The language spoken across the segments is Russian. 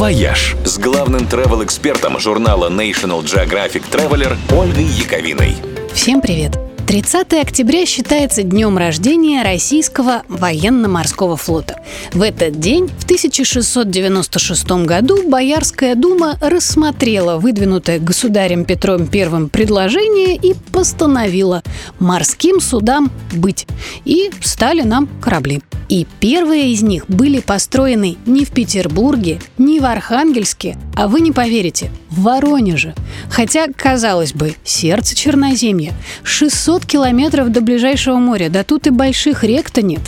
«Вояж» с главным travel-экспертом журнала National Geographic Traveler Ольгой Яковиной. Всем привет! 30 октября считается днем рождения российского военно-морского флота. В этот день, в 1696 году, Боярская дума рассмотрела выдвинутое государем Петром I предложение и постановила морским судам быть. И стали нам корабли. И первые из них были построены не в Петербурге, не в Архангельске, а вы не поверите, в Воронеже. Хотя, казалось бы, сердце Черноземья. 600 километров до ближайшего моря, да тут и больших рек-то нет.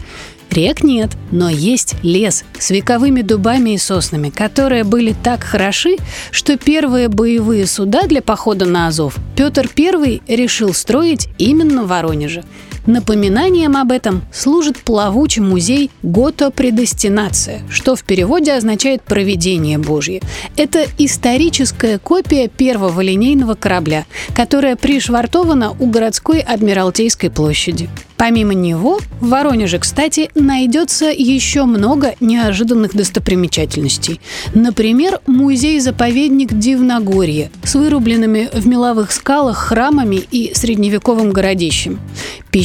Рек нет, но есть лес с вековыми дубами и соснами, которые были так хороши, что первые боевые суда для похода на Азов Петр I решил строить именно в Воронеже. Напоминанием об этом служит плавучий музей Гото Предестинация, что в переводе означает «провидение Божье». Это историческая копия первого линейного корабля, которая пришвартована у городской Адмиралтейской площади. Помимо него, в Воронеже, кстати, найдется еще много неожиданных достопримечательностей. Например, музей-заповедник Дивногорье с вырубленными в меловых скалах храмами и средневековым городищем.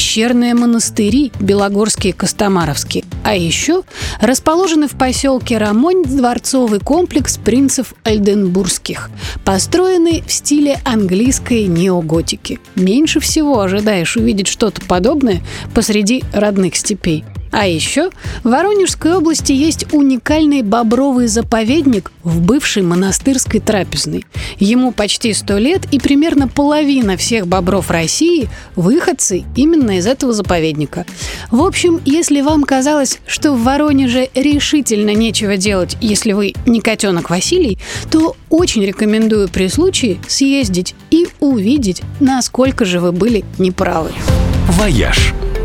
Пещерные монастыри Белогорские и Костомаровские. А еще расположены в поселке Рамонь дворцовый комплекс принцев Альденбургских, построенный в стиле английской неоготики. Меньше всего ожидаешь увидеть что-то подобное посреди родных степей. А еще в Воронежской области есть уникальный бобровый заповедник в бывшей монастырской трапезной. Ему почти сто лет, и примерно половина всех бобров России – выходцы именно из этого заповедника. В общем, если вам казалось, что в Воронеже решительно нечего делать, если вы не котенок Василий, то очень рекомендую при случае съездить и увидеть, насколько же вы были неправы. «Вояж» –